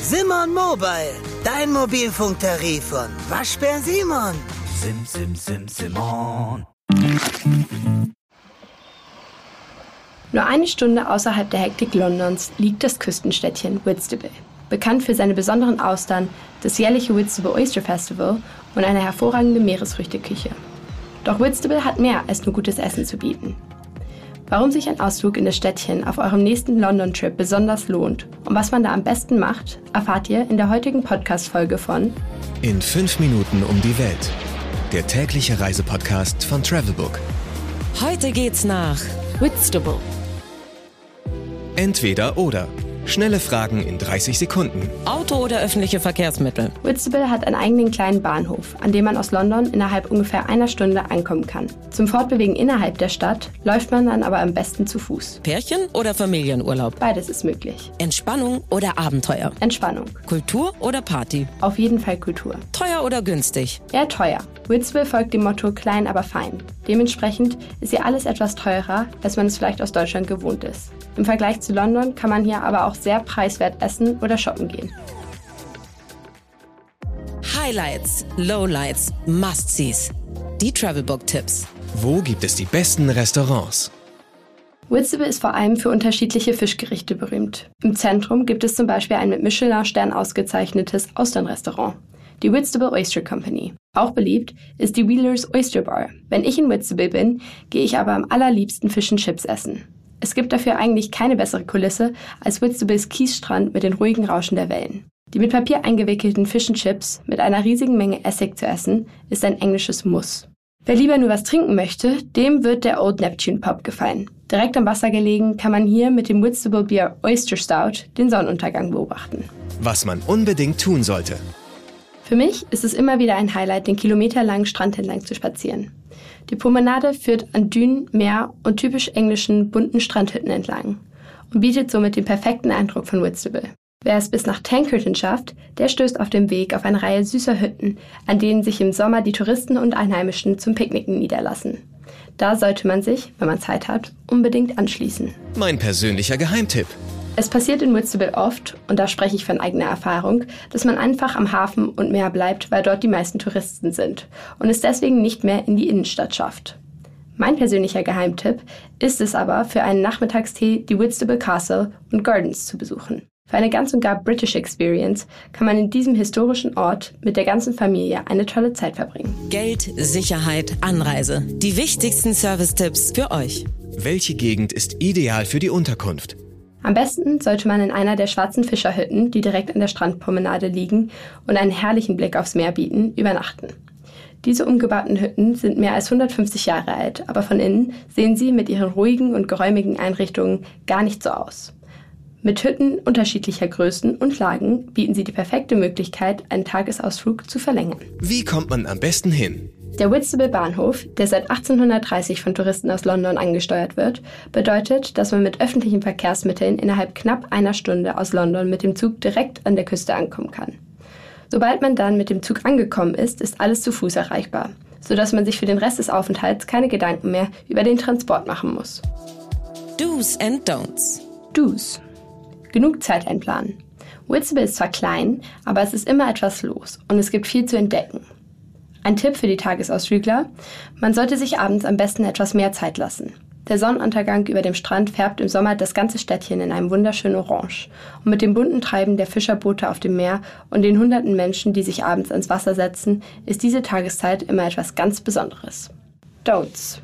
Simon Mobile, dein Mobilfunktarif von Waschbär Simon. Sim, sim, sim, Simon. Nur eine Stunde außerhalb der Hektik Londons liegt das Küstenstädtchen Whitstable. Bekannt für seine besonderen Austern, das jährliche Whitstable Oyster Festival und eine hervorragende Meeresfrüchteküche. Doch Whitstable hat mehr als nur gutes Essen zu bieten. Warum sich ein Ausflug in das Städtchen auf eurem nächsten London-Trip besonders lohnt und was man da am besten macht, erfahrt ihr in der heutigen Podcast-Folge von In fünf Minuten um die Welt. Der tägliche Reisepodcast von Travelbook. Heute geht's nach Whitstable. Entweder oder. Schnelle Fragen in 30 Sekunden. Auto oder öffentliche Verkehrsmittel? Whitstable hat einen eigenen kleinen Bahnhof, an dem man aus London innerhalb ungefähr einer Stunde ankommen kann. Zum Fortbewegen innerhalb der Stadt läuft man dann aber am besten zu Fuß. Pärchen oder Familienurlaub? Beides ist möglich. Entspannung oder Abenteuer? Entspannung. Kultur oder Party? Auf jeden Fall Kultur. Teuer oder günstig? Eher teuer. Whitstable folgt dem Motto klein, aber fein. Dementsprechend ist hier alles etwas teurer, als man es vielleicht aus Deutschland gewohnt ist. Im Vergleich zu London kann man hier aber auch sehr preiswert essen oder shoppen gehen. Highlights, Lowlights, Must-Sees. Die Travelbook-Tipps. Wo gibt es die besten Restaurants? Whitstable ist vor allem für unterschiedliche Fischgerichte berühmt. Im Zentrum gibt es zum Beispiel ein mit Michelin-Stern ausgezeichnetes Austernrestaurant, die Whitstable Oyster Company. Auch beliebt ist die Wheelers Oyster Bar. Wenn ich in Whitstable bin, gehe ich aber am allerliebsten Fish and Chips essen. Es gibt dafür eigentlich keine bessere Kulisse als Whitstables Kiesstrand mit den ruhigen Rauschen der Wellen. Die mit Papier eingewickelten Fish Chips mit einer riesigen Menge Essig zu essen, ist ein englisches Muss. Wer lieber nur was trinken möchte, dem wird der Old Neptune Pub gefallen. Direkt am Wasser gelegen kann man hier mit dem Whitstable Beer Oyster Stout den Sonnenuntergang beobachten. Was man unbedingt tun sollte. Für mich ist es immer wieder ein Highlight, den kilometerlangen Strand entlang zu spazieren. Die Promenade führt an Dünen, Meer und typisch englischen bunten Strandhütten entlang und bietet somit den perfekten Eindruck von Whitstable. Wer es bis nach Tankerton schafft, der stößt auf dem Weg auf eine Reihe süßer Hütten, an denen sich im Sommer die Touristen und Einheimischen zum Picknicken niederlassen. Da sollte man sich, wenn man Zeit hat, unbedingt anschließen. Mein persönlicher Geheimtipp. Es passiert in Whitstable oft, und da spreche ich von eigener Erfahrung, dass man einfach am Hafen und Meer bleibt, weil dort die meisten Touristen sind und es deswegen nicht mehr in die Innenstadt schafft. Mein persönlicher Geheimtipp ist es aber, für einen Nachmittagstee die Whitstable Castle und Gardens zu besuchen. Für eine ganz und gar British Experience kann man in diesem historischen Ort mit der ganzen Familie eine tolle Zeit verbringen. Geld, Sicherheit, Anreise. Die wichtigsten Service-Tipps für euch. Welche Gegend ist ideal für die Unterkunft? Am besten sollte man in einer der schwarzen Fischerhütten, die direkt an der Strandpromenade liegen und einen herrlichen Blick aufs Meer bieten, übernachten. Diese umgebauten Hütten sind mehr als 150 Jahre alt, aber von innen sehen sie mit ihren ruhigen und geräumigen Einrichtungen gar nicht so aus. Mit Hütten unterschiedlicher Größen und Lagen bieten sie die perfekte Möglichkeit, einen Tagesausflug zu verlängern. Wie kommt man am besten hin? Der Whitstable Bahnhof, der seit 1830 von Touristen aus London angesteuert wird, bedeutet, dass man mit öffentlichen Verkehrsmitteln innerhalb knapp einer Stunde aus London mit dem Zug direkt an der Küste ankommen kann. Sobald man dann mit dem Zug angekommen ist, ist alles zu Fuß erreichbar, sodass man sich für den Rest des Aufenthalts keine Gedanken mehr über den Transport machen muss. Do's and Don'ts. Do's. Genug Zeit einplanen. Whitstable ist zwar klein, aber es ist immer etwas los und es gibt viel zu entdecken. Ein Tipp für die Tagesausflügler, man sollte sich abends am besten etwas mehr Zeit lassen. Der Sonnenuntergang über dem Strand färbt im Sommer das ganze Städtchen in einem wunderschönen Orange. Und mit dem bunten Treiben der Fischerboote auf dem Meer und den hunderten Menschen, die sich abends ans Wasser setzen, ist diese Tageszeit immer etwas ganz Besonderes. Don'ts.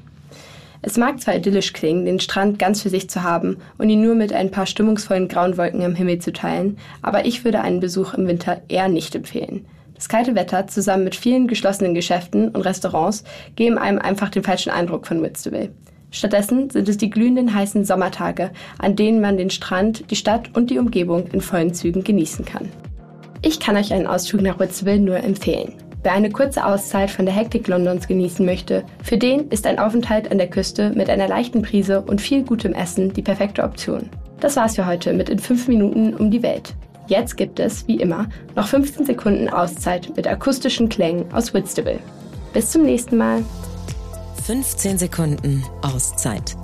Es mag zwar idyllisch klingen, den Strand ganz für sich zu haben und ihn nur mit ein paar stimmungsvollen grauen Wolken am Himmel zu teilen, aber ich würde einen Besuch im Winter eher nicht empfehlen. Das kalte Wetter zusammen mit vielen geschlossenen Geschäften und Restaurants geben einem einfach den falschen Eindruck von Whitstable. Stattdessen sind es die glühenden heißen Sommertage, an denen man den Strand, die Stadt und die Umgebung in vollen Zügen genießen kann. Ich kann euch einen Ausflug nach Whitstable nur empfehlen. Wer eine kurze Auszeit von der Hektik Londons genießen möchte, für den ist ein Aufenthalt an der Küste mit einer leichten Prise und viel gutem Essen die perfekte Option. Das war's für heute mit in 5 Minuten um die Welt. Jetzt gibt es, wie immer, noch 15 Sekunden Auszeit mit akustischen Klängen aus Whitstable. Bis zum nächsten Mal. 15 Sekunden Auszeit.